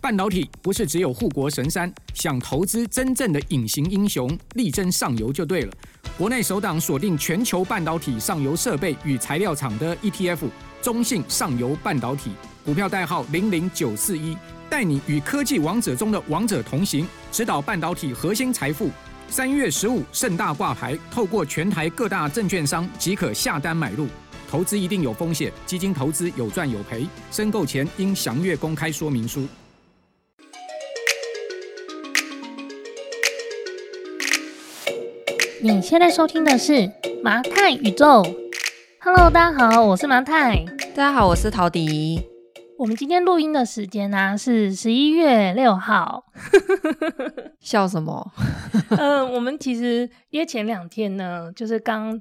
半导体不是只有护国神山，想投资真正的隐形英雄，力争上游就对了。国内首档锁定全球半导体上游设备与材料厂的 ETF，中信上游半导体，股票代号零零九四一，带你与科技王者中的王者同行，指导半导体核心财富。三月十五盛大挂牌，透过全台各大证券商即可下单买入。投资一定有风险，基金投资有赚有赔，申购前应详阅公开说明书。你现在收听的是麻太宇宙。Hello，大家好，我是麻太。大家好，我是陶迪。我们今天录音的时间呢、啊、是十一月六号。笑什么？嗯、呃，我们其实约前两天呢，就是刚。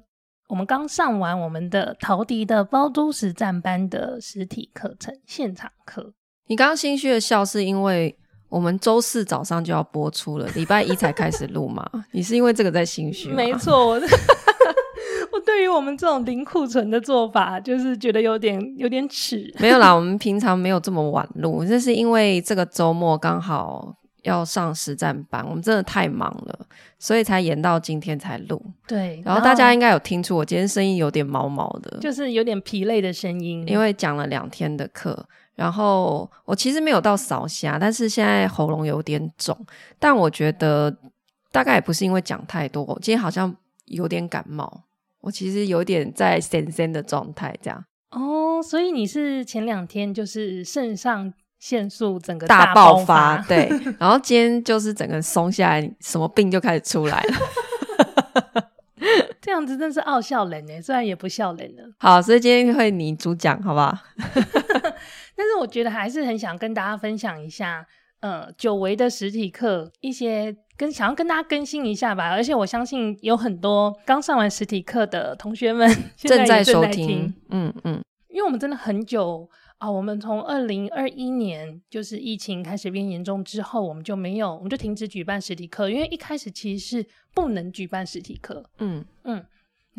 我们刚上完我们的陶迪的包租实战班的实体课程现场课。你刚刚心虚的笑，是因为我们周四早上就要播出了，礼拜一才开始录嘛？你是因为这个在心虚吗？没错，我 我对于我们这种零库存的做法，就是觉得有点有点耻。没有啦，我们平常没有这么晚录，这是因为这个周末刚好。要上实战班，我们真的太忙了，所以才延到今天才录。对，然后大家应该有听出我今天声音有点毛毛的，就是有点疲累的声音，因为讲了两天的课。然后我其实没有到扫虾，但是现在喉咙有点肿。但我觉得大概也不是因为讲太多，我今天好像有点感冒。我其实有点在神仙的状态，这样。哦，所以你是前两天就是肾上。腺素整个大爆发，大爆发，对，然后今天就是整个松下来，什么病就开始出来了。这样子真是傲笑人呢，虽然也不笑人了。好，所以今天会你主讲，好不好？我觉得还是很想跟大家分享一下，呃，久违的实体课一些跟想要跟大家更新一下吧。而且我相信有很多刚上完实体课的同学们 正在收听，听嗯嗯，因为我们真的很久。啊、哦，我们从二零二一年就是疫情开始变严重之后，我们就没有，我们就停止举办实体课，因为一开始其实是不能举办实体课。嗯嗯，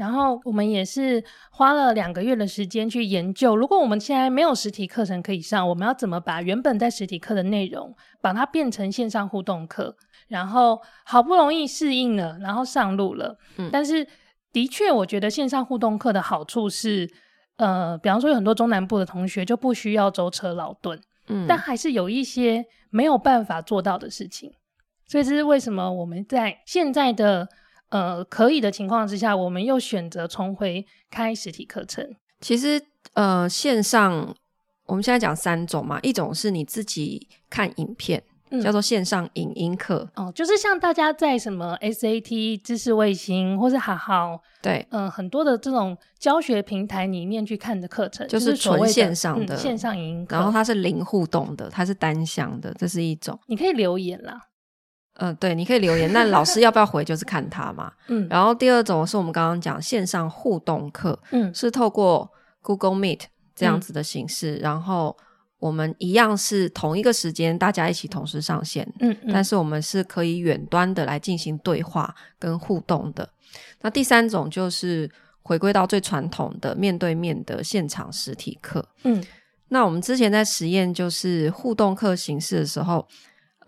然后我们也是花了两个月的时间去研究，如果我们现在没有实体课程可以上，我们要怎么把原本在实体课的内容，把它变成线上互动课？然后好不容易适应了，然后上路了。嗯，但是的确，我觉得线上互动课的好处是。呃，比方说有很多中南部的同学就不需要舟车劳顿，嗯，但还是有一些没有办法做到的事情，所以这是为什么我们在现在的呃可以的情况之下，我们又选择重回开实体课程。其实呃线上我们现在讲三种嘛，一种是你自己看影片。叫做线上影音课、嗯、哦，就是像大家在什么 SAT 知识卫星或是好好对，嗯、呃，很多的这种教学平台里面去看的课程，就是纯线上的、嗯、线上影音课，然后它是零互动的，它是单向的，这是一种。你可以留言啦，嗯、呃，对，你可以留言，那老师要不要回就是看他嘛，嗯。然后第二种是我们刚刚讲线上互动课，嗯，是透过 Google Meet 这样子的形式，嗯、然后。我们一样是同一个时间，大家一起同时上线，嗯，嗯，但是我们是可以远端的来进行对话跟互动的。那第三种就是回归到最传统的面对面的现场实体课，嗯，那我们之前在实验就是互动课形式的时候，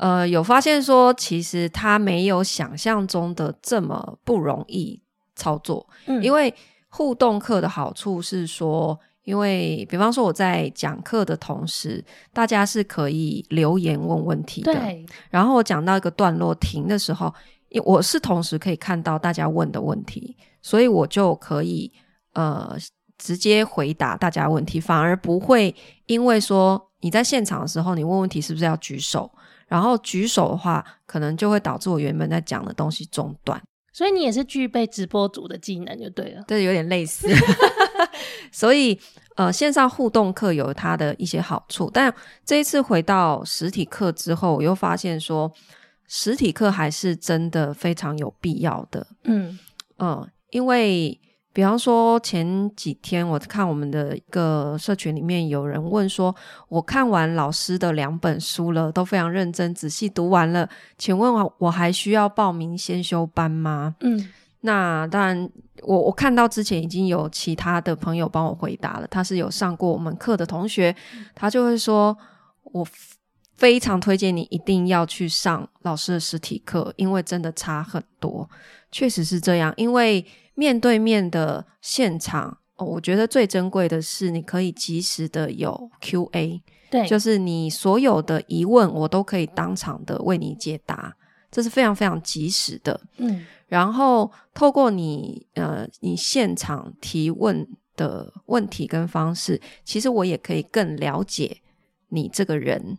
呃，有发现说其实它没有想象中的这么不容易操作，嗯，因为互动课的好处是说。因为，比方说我在讲课的同时，大家是可以留言问问题的。对。然后我讲到一个段落停的时候，因我是同时可以看到大家问的问题，所以我就可以呃直接回答大家问题，反而不会因为说你在现场的时候，你问问题是不是要举手？然后举手的话，可能就会导致我原本在讲的东西中断。所以你也是具备直播主的技能就对了。对，有点类似。所以，呃，线上互动课有它的一些好处，但这一次回到实体课之后，我又发现说，实体课还是真的非常有必要的。嗯嗯、呃，因为比方说前几天我看我们的一个社群里面有人问说，我看完老师的两本书了，都非常认真仔细读完了，请问我我还需要报名先修班吗？嗯。那当然，我我看到之前已经有其他的朋友帮我回答了，他是有上过我们课的同学，他就会说，我非常推荐你一定要去上老师的实体课，因为真的差很多，确实是这样。因为面对面的现场，哦，我觉得最珍贵的是你可以及时的有 QA，对，就是你所有的疑问，我都可以当场的为你解答，这是非常非常及时的。嗯，然后透过你呃，你现场提问的问题跟方式，其实我也可以更了解你这个人，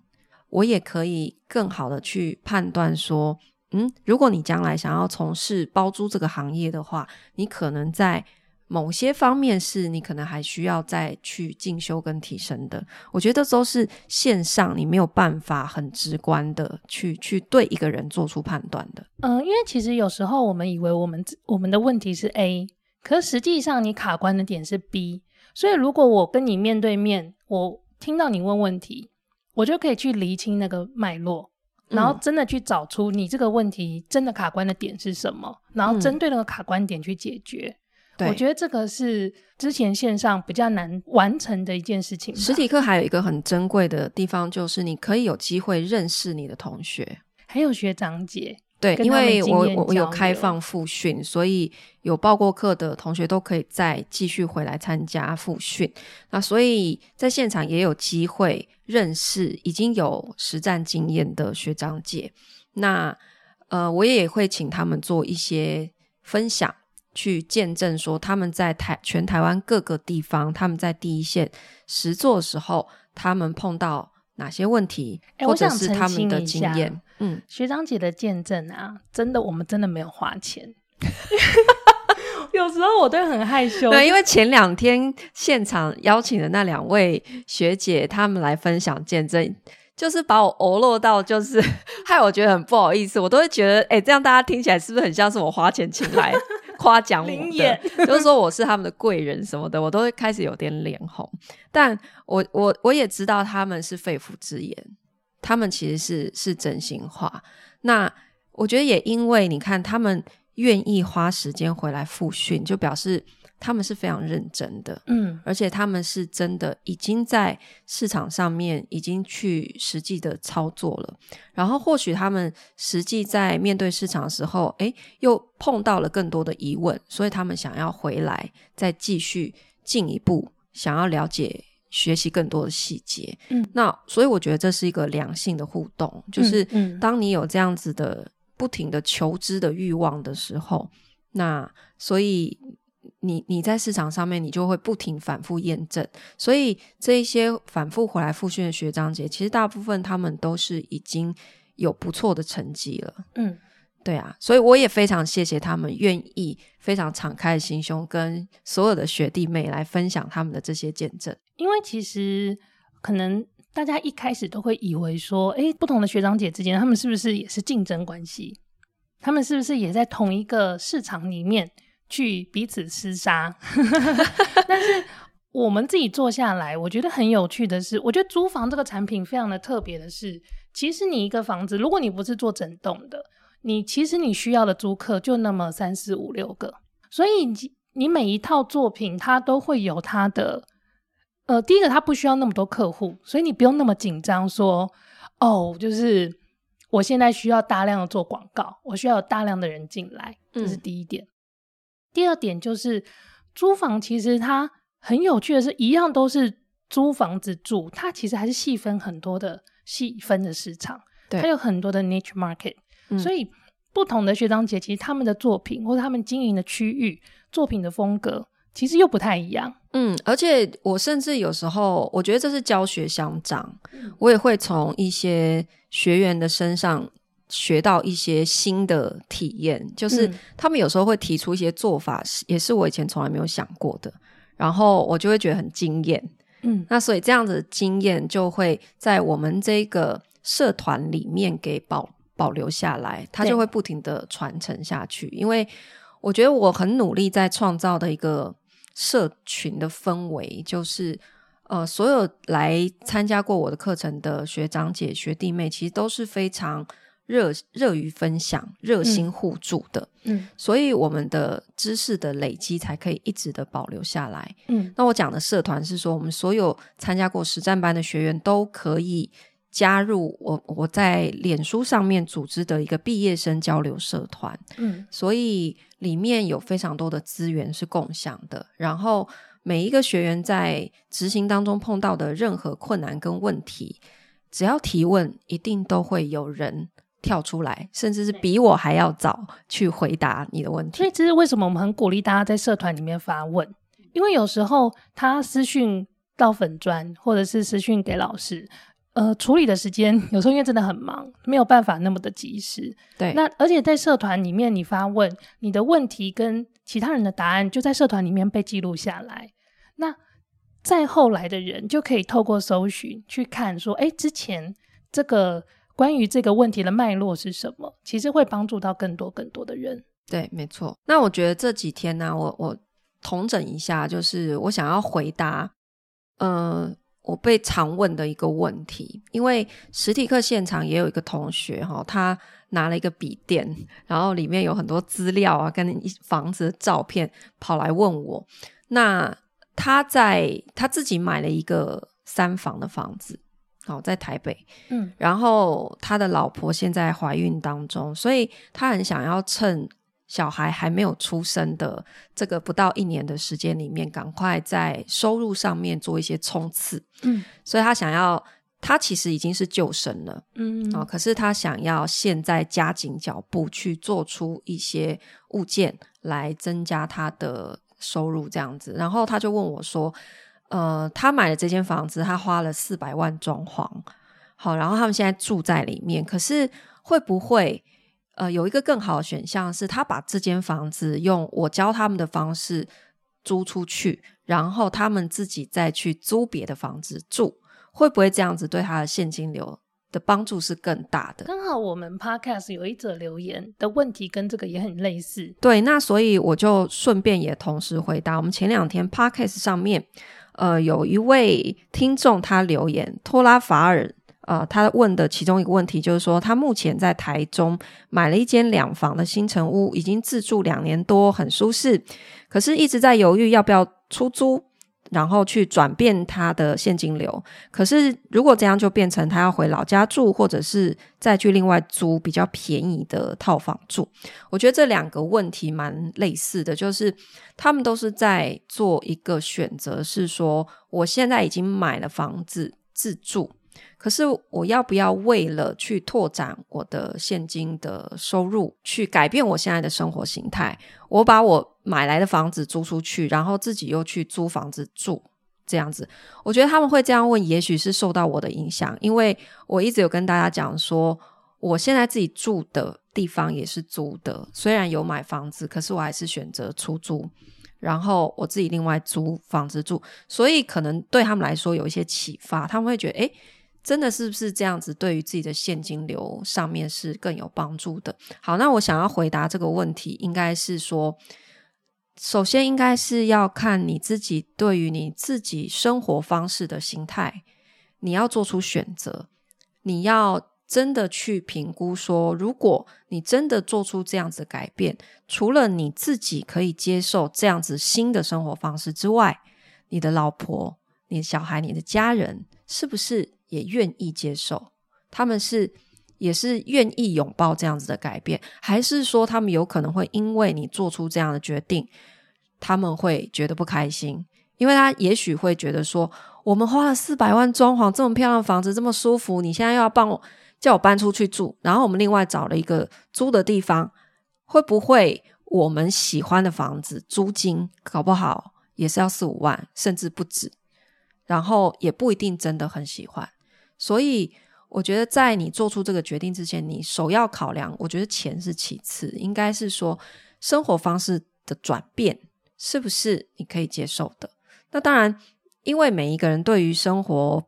我也可以更好的去判断说，嗯，如果你将来想要从事包租这个行业的话，你可能在某些方面是你可能还需要再去进修跟提升的。我觉得这都是线上你没有办法很直观的去去对一个人做出判断的。嗯，因为其实有时候我们以为我们我们的问题是 A。可实际上，你卡关的点是 B，所以如果我跟你面对面，我听到你问问题，我就可以去厘清那个脉络，然后真的去找出你这个问题真的卡关的点是什么，然后针对那个卡关点去解决。嗯、我觉得这个是之前线上比较难完成的一件事情。实体课还有一个很珍贵的地方，就是你可以有机会认识你的同学，还有学长姐。对，因为我我有开放复训，所以有报过课的同学都可以再继续回来参加复训。那所以在现场也有机会认识已经有实战经验的学长姐。那呃，我也会请他们做一些分享，去见证说他们在台全台湾各个地方，他们在第一线实做的时候，他们碰到哪些问题，欸、或者是他们的经验。嗯，学长姐的见证啊，真的，我们真的没有花钱。有时候我都很害羞，对，因为前两天现场邀请的那两位学姐，他们来分享见证，就是把我欧落到，就是 害我觉得很不好意思。我都会觉得，哎、欸，这样大家听起来是不是很像是我花钱请来夸奖我的？就是说我是他们的贵人什么的，我都会开始有点脸红。但我我我也知道他们是肺腑之言。他们其实是是真心话，那我觉得也因为你看他们愿意花时间回来复训，就表示他们是非常认真的，嗯，而且他们是真的已经在市场上面已经去实际的操作了，然后或许他们实际在面对市场的时候，诶，又碰到了更多的疑问，所以他们想要回来再继续进一步想要了解。学习更多的细节，嗯，那所以我觉得这是一个良性的互动，就是当你有这样子的不停的求知的欲望的时候，那所以你你在市场上面你就会不停反复验证，所以这一些反复回来复训的学长姐，其实大部分他们都是已经有不错的成绩了，嗯。对啊，所以我也非常谢谢他们愿意非常敞开的心胸，跟所有的学弟妹来分享他们的这些见证。因为其实可能大家一开始都会以为说，哎，不同的学长姐之间，他们是不是也是竞争关系？他们是不是也在同一个市场里面去彼此厮杀？但是我们自己做下来，我觉得很有趣的是，我觉得租房这个产品非常的特别的是，其实你一个房子，如果你不是做整栋的。你其实你需要的租客就那么三四五六个，所以你你每一套作品它都会有它的，呃，第一个它不需要那么多客户，所以你不用那么紧张说，哦，就是我现在需要大量的做广告，我需要有大量的人进来，这是第一点。嗯、第二点就是租房其实它很有趣的是，一样都是租房子住，它其实还是细分很多的细分的市场，对它有很多的 niche market。所以，不同的学长姐，其实他们的作品或者他们经营的区域、作品的风格，其实又不太一样。嗯，而且我甚至有时候，我觉得这是教学相长。嗯、我也会从一些学员的身上学到一些新的体验，就是他们有时候会提出一些做法，也是我以前从来没有想过的，然后我就会觉得很惊艳。嗯，那所以这样子的经验就会在我们这个社团里面给保。保留下来，它就会不停的传承下去。因为我觉得我很努力在创造的一个社群的氛围，就是呃，所有来参加过我的课程的学长姐、学弟妹，其实都是非常热热于分享、热心互助的。嗯，所以我们的知识的累积才可以一直的保留下来。嗯，那我讲的社团是说，我们所有参加过实战班的学员都可以。加入我我在脸书上面组织的一个毕业生交流社团，嗯，所以里面有非常多的资源是共享的。然后每一个学员在执行当中碰到的任何困难跟问题，只要提问，一定都会有人跳出来，甚至是比我还要早去回答你的问题。所以这是为什么我们很鼓励大家在社团里面发问，因为有时候他私讯到粉砖，或者是私讯给老师。呃，处理的时间有时候因为真的很忙，没有办法那么的及时。对，那而且在社团里面，你发问，你的问题跟其他人的答案就在社团里面被记录下来。那再后来的人就可以透过搜寻去看，说，哎，之前这个关于这个问题的脉络是什么？其实会帮助到更多更多的人。对，没错。那我觉得这几天呢、我我统整一下，就是我想要回答，呃。我被常问的一个问题，因为实体课现场也有一个同学哈，他拿了一个笔电，然后里面有很多资料啊，跟房子的照片，跑来问我。那他在他自己买了一个三房的房子，好，在台北，嗯，然后他的老婆现在怀孕当中，所以他很想要趁。小孩还没有出生的这个不到一年的时间里面，赶快在收入上面做一些冲刺。嗯，所以他想要，他其实已经是救生了。嗯，哦，可是他想要现在加紧脚步去做出一些物件来增加他的收入，这样子。然后他就问我说：“呃，他买了这间房子，他花了四百万装潢，好，然后他们现在住在里面，可是会不会？”呃，有一个更好的选项是，他把这间房子用我教他们的方式租出去，然后他们自己再去租别的房子住，会不会这样子对他的现金流的帮助是更大的？刚好我们 Podcast 有一则留言的问题跟这个也很类似，对，那所以我就顺便也同时回答。我们前两天 Podcast 上面，呃，有一位听众他留言，托拉法尔。呃，他问的其中一个问题就是说，他目前在台中买了一间两房的新城屋，已经自住两年多，很舒适，可是一直在犹豫要不要出租，然后去转变他的现金流。可是如果这样，就变成他要回老家住，或者是再去另外租比较便宜的套房住。我觉得这两个问题蛮类似的，就是他们都是在做一个选择，是说我现在已经买了房子自住。可是我要不要为了去拓展我的现金的收入，去改变我现在的生活形态？我把我买来的房子租出去，然后自己又去租房子住，这样子，我觉得他们会这样问，也许是受到我的影响，因为我一直有跟大家讲说，我现在自己住的地方也是租的，虽然有买房子，可是我还是选择出租，然后我自己另外租房子住，所以可能对他们来说有一些启发，他们会觉得，诶。真的是不是这样子？对于自己的现金流上面是更有帮助的。好，那我想要回答这个问题，应该是说，首先应该是要看你自己对于你自己生活方式的心态，你要做出选择。你要真的去评估说，如果你真的做出这样子改变，除了你自己可以接受这样子新的生活方式之外，你的老婆、你的小孩、你的家人，是不是？也愿意接受，他们是也是愿意拥抱这样子的改变，还是说他们有可能会因为你做出这样的决定，他们会觉得不开心？因为他也许会觉得说，我们花了四百万装潢这么漂亮的房子，这么舒服，你现在又要帮我叫我搬出去住，然后我们另外找了一个租的地方，会不会我们喜欢的房子租金搞不好也是要四五万，甚至不止，然后也不一定真的很喜欢。所以，我觉得在你做出这个决定之前，你首要考量，我觉得钱是其次，应该是说生活方式的转变是不是你可以接受的。那当然，因为每一个人对于生活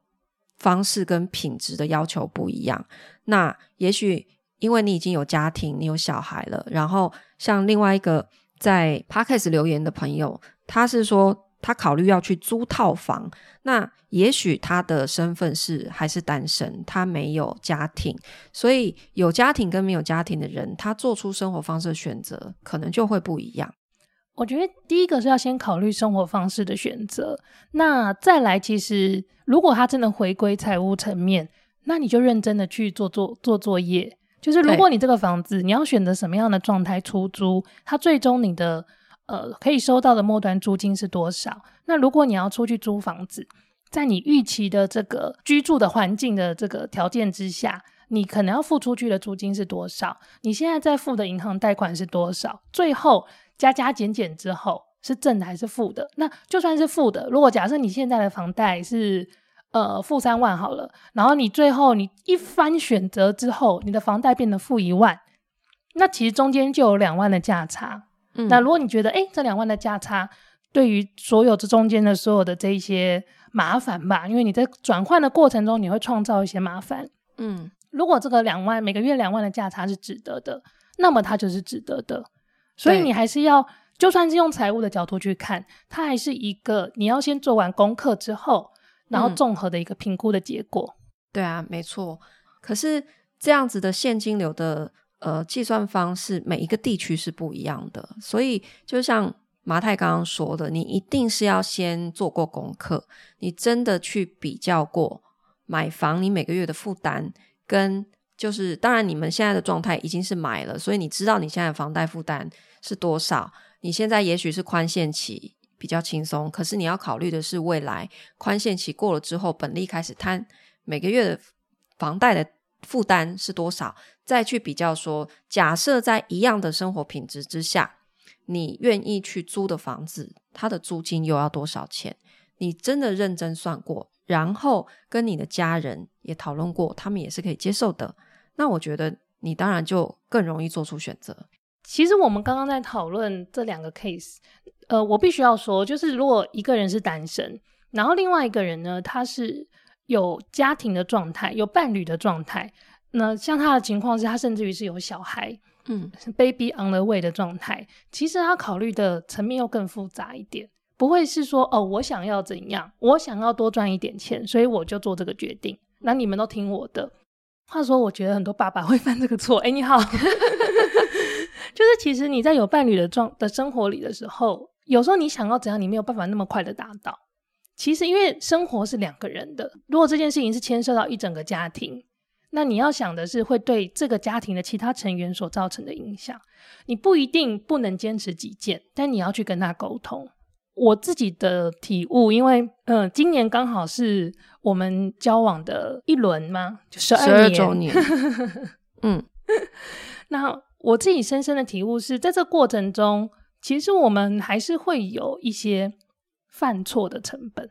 方式跟品质的要求不一样。那也许因为你已经有家庭，你有小孩了，然后像另外一个在 Podcast 留言的朋友，他是说。他考虑要去租套房，那也许他的身份是还是单身，他没有家庭，所以有家庭跟没有家庭的人，他做出生活方式的选择可能就会不一样。我觉得第一个是要先考虑生活方式的选择，那再来，其实如果他真的回归财务层面，那你就认真的去做做做作业。就是如果你这个房子你要选择什么样的状态出租，它最终你的呃可以收到的末端租金是多少？那如果你要出去租房子，在你预期的这个居住的环境的这个条件之下，你可能要付出去的租金是多少？你现在在付的银行贷款是多少？最后加加减减之后是正的还是负的？那就算是负的，如果假设你现在的房贷是呃负三万好了，然后你最后你一番选择之后，你的房贷变得负一万，那其实中间就有两万的价差。嗯，那如果你觉得诶这两万的价差对于所有这中间的所有的这一些麻烦吧，因为你在转换的过程中你会创造一些麻烦。嗯。如果这个两万每个月两万的价差是值得的，那么它就是值得的。所以你还是要，就算是用财务的角度去看，它还是一个你要先做完功课之后，然后综合的一个评估的结果。嗯、对啊，没错。可是这样子的现金流的呃计算方式，每一个地区是不一样的。所以就像麻太刚刚说的，你一定是要先做过功课，你真的去比较过买房你每个月的负担。跟就是，当然你们现在的状态已经是买了，所以你知道你现在的房贷负担是多少。你现在也许是宽限期比较轻松，可是你要考虑的是未来宽限期过了之后，本利开始摊，每个月的房贷的负担是多少，再去比较说，假设在一样的生活品质之下，你愿意去租的房子，它的租金又要多少钱？你真的认真算过？然后跟你的家人也讨论过，他们也是可以接受的。那我觉得你当然就更容易做出选择。其实我们刚刚在讨论这两个 case，呃，我必须要说，就是如果一个人是单身，然后另外一个人呢，他是有家庭的状态，有伴侣的状态，那像他的情况是，他甚至于是有小孩，嗯，baby on the way 的状态，其实他考虑的层面又更复杂一点。不会是说哦，我想要怎样，我想要多赚一点钱，所以我就做这个决定。那你们都听我的。话说，我觉得很多爸爸会犯这个错。哎，你好，就是其实你在有伴侣的状的生活里的时候，有时候你想要怎样，你没有办法那么快的达到。其实因为生活是两个人的，如果这件事情是牵涉到一整个家庭，那你要想的是会对这个家庭的其他成员所造成的影响。你不一定不能坚持己见，但你要去跟他沟通。我自己的体悟，因为嗯、呃，今年刚好是我们交往的一轮嘛，就十二周年。嗯，那我自己深深的体悟是在这个过程中，其实我们还是会有一些犯错的成本。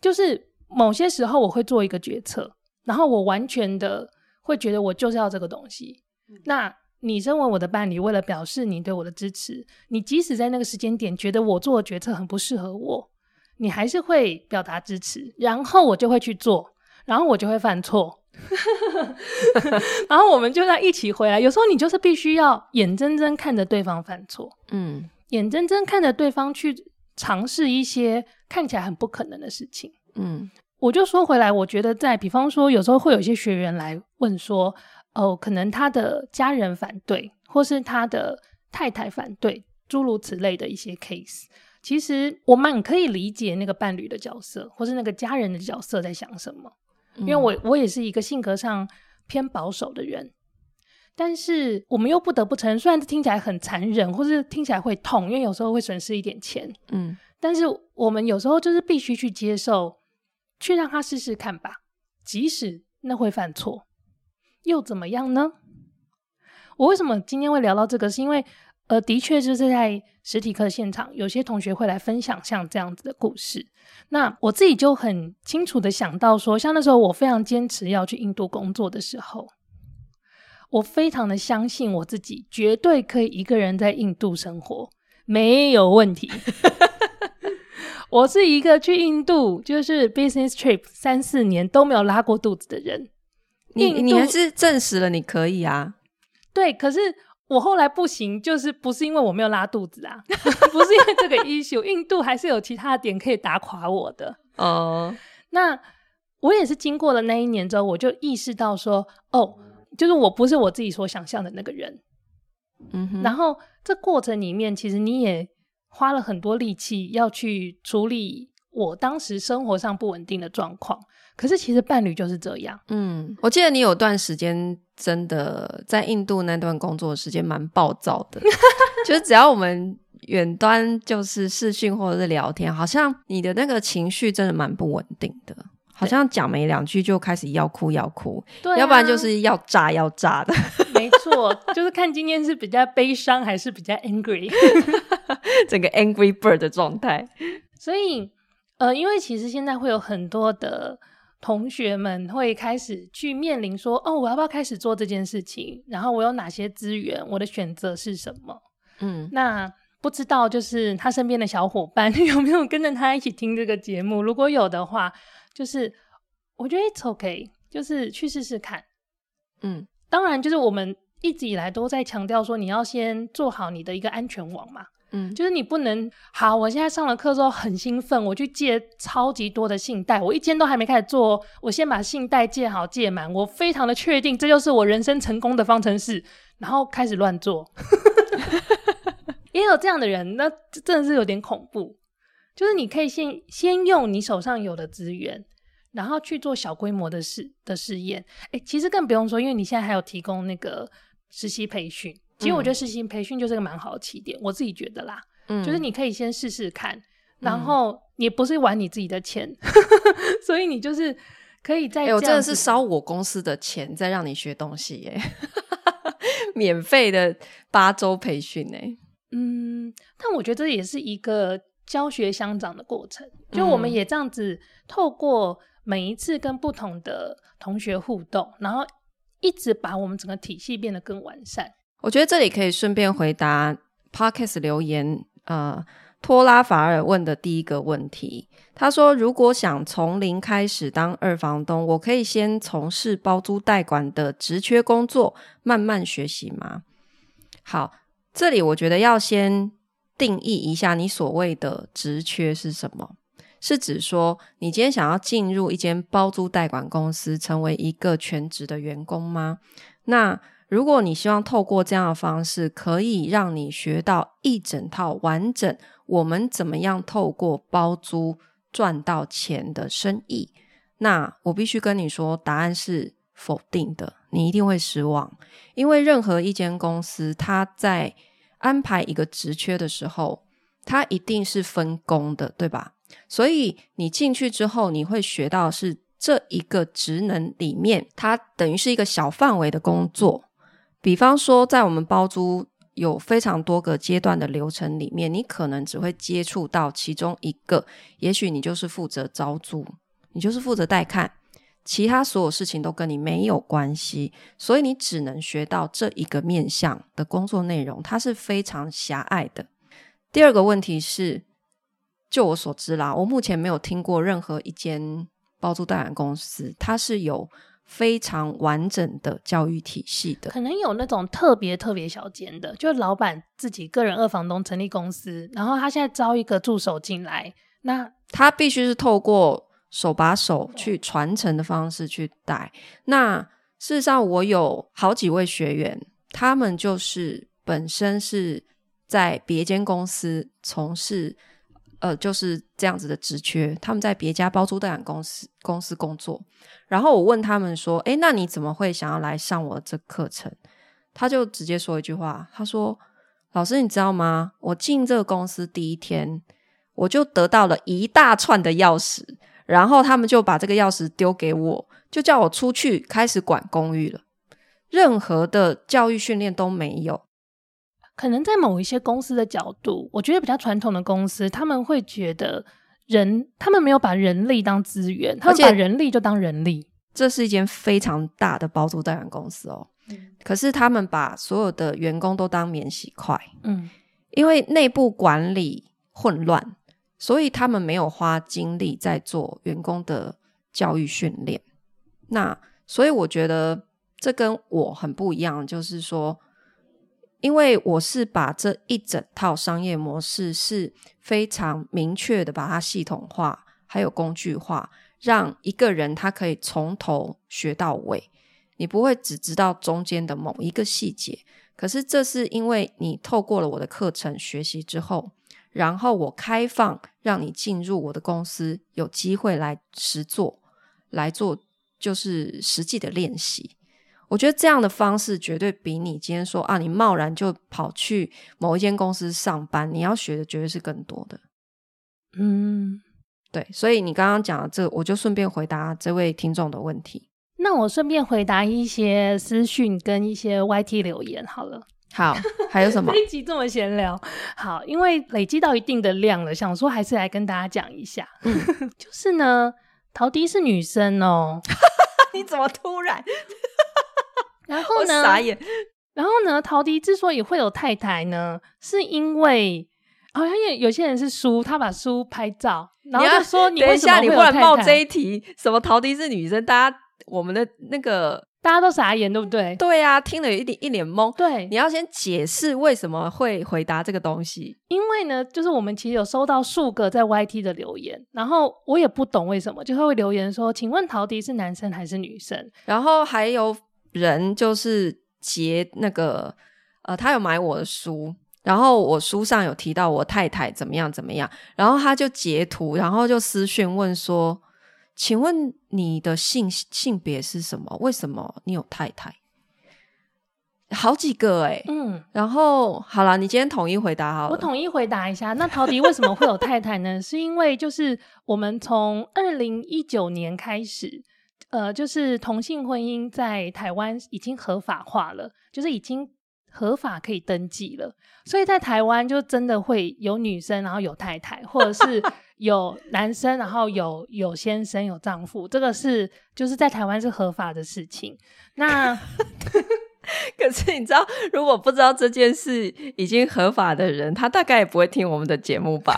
就是某些时候我会做一个决策，然后我完全的会觉得我就是要这个东西。嗯、那你身为我的伴侣，为了表示你对我的支持，你即使在那个时间点觉得我做的决策很不适合我，你还是会表达支持，然后我就会去做，然后我就会犯错，然后我们就在一起回来。有时候你就是必须要眼睁睁看着对方犯错，嗯，眼睁睁看着对方去尝试一些看起来很不可能的事情，嗯，我就说回来，我觉得在比方说，有时候会有一些学员来问说。哦，可能他的家人反对，或是他的太太反对，诸如此类的一些 case。其实我蛮可以理解那个伴侣的角色，或是那个家人的角色在想什么。因为我我也是一个性格上偏保守的人，但是我们又不得不承认，虽然这听起来很残忍，或是听起来会痛，因为有时候会损失一点钱，嗯，但是我们有时候就是必须去接受，去让他试试看吧，即使那会犯错。又怎么样呢？我为什么今天会聊到这个？是因为，呃，的确就是在实体课现场，有些同学会来分享像这样子的故事。那我自己就很清楚的想到说，像那时候我非常坚持要去印度工作的时候，我非常的相信我自己，绝对可以一个人在印度生活，没有问题。我是一个去印度就是 business trip 三四年都没有拉过肚子的人。你你还是证实了你可以啊？对，可是我后来不行，就是不是因为我没有拉肚子啊，不是因为这个 issue，印度还是有其他的点可以打垮我的。哦，uh，那我也是经过了那一年之后，我就意识到说，哦，就是我不是我自己所想象的那个人。嗯哼，然后这过程里面，其实你也花了很多力气要去处理我当时生活上不稳定的状况。可是其实伴侣就是这样。嗯，我记得你有段时间真的在印度那段工作时间蛮暴躁的，就是只要我们远端就是视讯或者是聊天，好像你的那个情绪真的蛮不稳定的，好像讲没两句就开始要哭要哭，对啊，要不然就是要炸要炸的。没错，就是看今天是比较悲伤还是比较 angry，整个 angry bird 的状态。所以，呃，因为其实现在会有很多的。同学们会开始去面临说：“哦，我要不要开始做这件事情？然后我有哪些资源？我的选择是什么？”嗯，那不知道就是他身边的小伙伴 有没有跟着他一起听这个节目？如果有的话，就是我觉得 it's OK，就是去试试看。嗯，当然，就是我们一直以来都在强调说，你要先做好你的一个安全网嘛。嗯，就是你不能好。我现在上了课之后很兴奋，我去借超级多的信贷，我一天都还没开始做，我先把信贷借好借满，我非常的确定这就是我人生成功的方程式，然后开始乱做。也有这样的人，那真的是有点恐怖。就是你可以先先用你手上有的资源，然后去做小规模的试的试验。哎，其实更不用说，因为你现在还有提供那个实习培训。其实我觉得实习培训就是个蛮好的起点，嗯，我自己觉得啦，嗯，就是你可以先试试看，然后也不是玩你自己的钱，嗯、所以你就是可以在，哎，我真的是烧我公司的钱在让你学东西耶，免费的八周培训耶，嗯，但我觉得这也是一个教学相长的过程，就我们也这样子透过每一次跟不同的同学互动，然后一直把我们整个体系变得更完善。我觉得这里可以顺便回答 Podcast 留言，呃，托拉法尔问的第一个问题。他说：“如果想从零开始当二房东，我可以先从事包租代管的职缺工作，慢慢学习吗？”好，这里我觉得要先定义一下你所谓的职缺是什么？是指说你今天想要进入一间包租代管公司，成为一个全职的员工吗？那如果你希望透过这样的方式，可以让你学到一整套完整，我们怎么样透过包租赚到钱的生意，那我必须跟你说，答案是否定的，你一定会失望。因为任何一间公司，它在安排一个职缺的时候，它一定是分工的，对吧？所以你进去之后，你会学到是这一个职能里面，它等于是一个小范围的工作。比方说，在我们包租有非常多个阶段的流程里面，你可能只会接触到其中一个，也许你就是负责招租，你就是负责带看，其他所有事情都跟你没有关系，所以你只能学到这一个面向的工作内容，它是非常狭隘的。第二个问题是，就我所知啦，我目前没有听过任何一间包租代管公司，它是有。非常完整的教育体系的，可能有那种特别特别小间的，就老板自己个人二房东成立公司，然后他现在招一个助手进来，那他必须是透过手把手去传承的方式去带。那事实上，我有好几位学员，他们就是本身是在别间公司从事。呃，就是这样子的职缺，他们在别家包租代管公司公司工作。然后我问他们说：“诶，那你怎么会想要来上我这课程？”他就直接说一句话，他说：“老师，你知道吗？我进这个公司第一天，我就得到了一大串的钥匙，然后他们就把这个钥匙丢给我，就叫我出去开始管公寓了，任何的教育训练都没有。”可能在某一些公司的角度，我觉得比较传统的公司，他们会觉得人，他们没有把人力当资源，他们把人力就当人力。这是一间非常大的包租代管公司哦，嗯，可是他们把所有的员工都当免洗筷，嗯，因为内部管理混乱，所以他们没有花精力在做员工的教育训练。那所以我觉得这跟我很不一样，就是说。因为我是把这一整套商业模式是非常明确的把它系统化，还有工具化，让一个人他可以从头学到尾，你不会只知道中间的某一个细节。可是这是因为你透过了我的课程学习之后，然后我开放让你进入我的公司，有机会来实做，来做就是实际的练习。我觉得这样的方式绝对比你今天说啊，你贸然就跑去某一间公司上班，你要学的绝对是更多的。嗯，对，所以你刚刚讲的这，我就顺便回答这位听众的问题。那我顺便回答一些私讯跟一些 YT 留言好了。好，还有什么？这一集这么闲聊，好，因为累积到一定的量了，想说还是来跟大家讲一下。嗯、就是呢，陶迪是女生哦、喔。你怎么突然？然后呢？傻眼。然后呢？陶迪之所以会有太太呢，是因为好像有有些人是书，他把书拍照，然后就说你为什么会有太太？等一下，你忽然冒这一题，什么陶迪是女生？大家我们的那个大家都傻眼，对不对？对呀、啊，听了一脸一脸懵。对，你要先解释为什么会回答这个东西。因为呢，就是我们其实有收到数个在 YT 的留言，然后我也不懂为什么，就会留言说：“请问陶迪是男生还是女生？”然后还有。人就是截那个，呃，他有买我的书，然后我书上有提到我太太怎么样怎么样，然后他就截图，然后就私讯问说：“请问你的性性别是什么？为什么你有太太？”好几个哎、欸，嗯，然后好了，你今天统一回答好了，我统一回答一下。那陶迪为什么会有太太呢？是因为就是我们从二零一九年开始。呃，就是同性婚姻在台湾已经合法化了，就是已经合法可以登记了，所以在台湾就真的会有女生，然后有太太，或者是有男生，然后有有先生、有丈夫，这个是就是在台湾是合法的事情。那 可是你知道，如果不知道这件事已经合法的人，他大概也不会听我们的节目吧？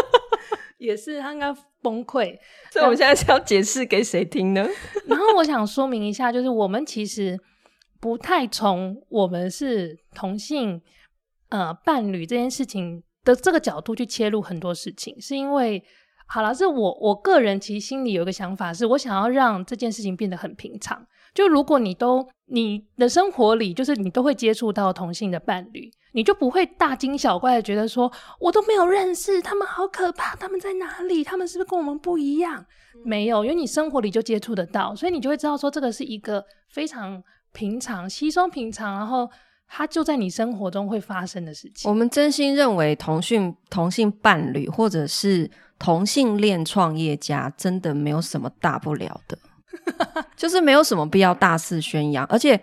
也是，他应该。崩溃，所以我们现在是要解释给谁听呢？然后我想说明一下，就是我们其实不太从我们是同性呃伴侣这件事情的这个角度去切入很多事情，是因为好了，是我我个人其实心里有一个想法，是我想要让这件事情变得很平常。就如果你都你的生活里，就是你都会接触到同性的伴侣。你就不会大惊小怪的觉得说，我都没有认识他们，好可怕，他们在哪里？他们是不是跟我们不一样？没有，因为你生活里就接触得到，所以你就会知道说，这个是一个非常平常、稀松平常，然后它就在你生活中会发生的事情。我们真心认为同性同性伴侣或者是同性恋创业家，真的没有什么大不了的，就是没有什么必要大肆宣扬。而且，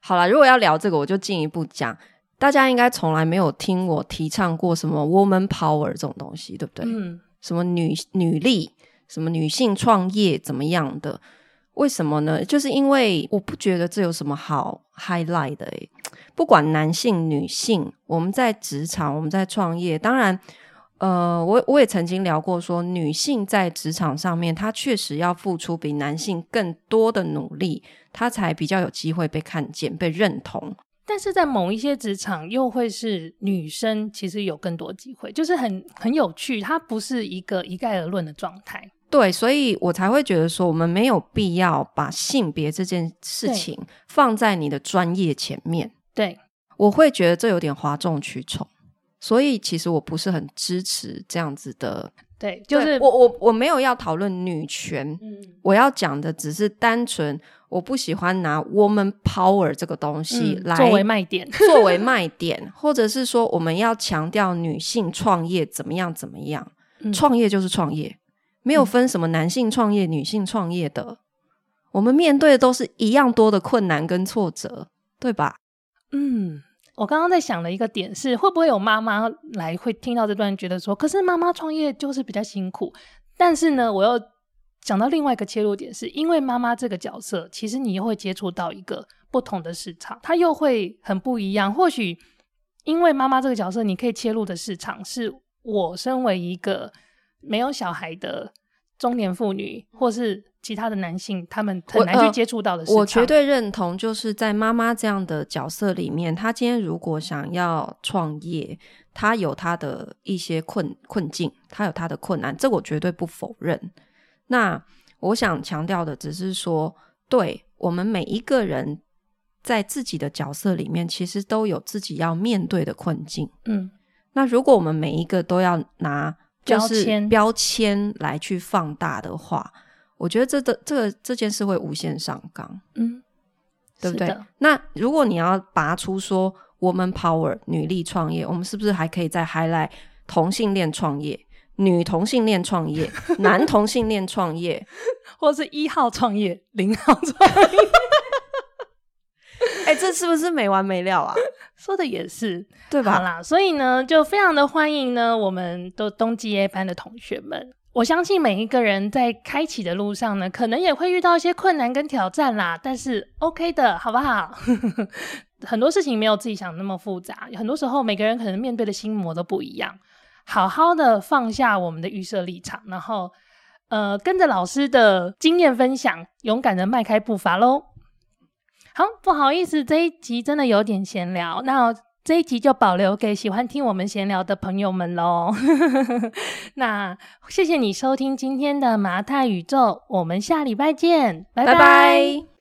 好了，如果要聊这个，我就进一步讲。大家应该从来没有听我提倡过什么 woman power 这种东西，对不对？嗯，什么女女力，什么女性创业怎么样的？为什么呢？就是因为我不觉得这有什么好 highlight 的诶。不管男性女性，我们在职场，我们在创业，当然，呃，我我也曾经聊过说，女性在职场上面，她确实要付出比男性更多的努力，她才比较有机会被看见、被认同。但是在某一些职场，又会是女生其实有更多机会，就是很很有趣，它不是一个一概而论的状态。对，所以我才会觉得说，我们没有必要把性别这件事情放在你的专业前面。对，我会觉得这有点哗众取宠，所以其实我不是很支持这样子的。对，就是我我我没有要讨论女权，嗯，我要讲的只是单纯。我不喜欢拿 woman power 这个东西来作为卖点，作为卖点，或者是说我们要强调女性创业怎么样怎么样，创业就是创业，没有分什么男性创业、女性创业的，我们面对的都是一样多的困难跟挫折，对吧？嗯，我刚刚在想的一个点是，会不会有妈妈来会听到这段，觉得说，可是妈妈创业就是比较辛苦，但是呢，我又。讲到另外一个切入点，是因为妈妈这个角色，其实你又会接触到一个不同的市场，它又会很不一样。或许因为妈妈这个角色，你可以切入的市场，是我身为一个没有小孩的中年妇女，或是其他的男性，他们很难去接触到的市场。我，呃，我绝对认同，就是在妈妈这样的角色里面，她今天如果想要创业，她有她的一些困困境，她有她的困难，这我绝对不否认。那我想强调的只是说，对我们每一个人在自己的角色里面，其实都有自己要面对的困境。嗯，那如果我们每一个都要拿就是标签来去放大的话，我觉得这个这个这件事会无限上纲，嗯，对不对？那如果你要拔出说 woman power 女力创业，我们是不是还可以再 highlight 同性恋创业、女同性恋创业、男同性恋创业，或是一号创业、零号创业？哎、欸，这是不是没完没了啊？说的也是，对吧？好啦，所以呢，就非常的欢迎呢，我们都冬季 A 班的同学们。我相信每一个人在开启的路上呢，可能也会遇到一些困难跟挑战啦，但是 OK 的，好不好？很多事情没有自己想的那么复杂，很多时候每个人可能面对的心魔都不一样。好好的放下我们的预设立场，然后呃，跟着老师的经验分享，勇敢的迈开步伐喽。好，不好意思，这一集真的有点闲聊，那这一集就保留给喜欢听我们闲聊的朋友们喽。那谢谢你收听今天的麻太宇宙，我们下礼拜见，拜拜。拜拜。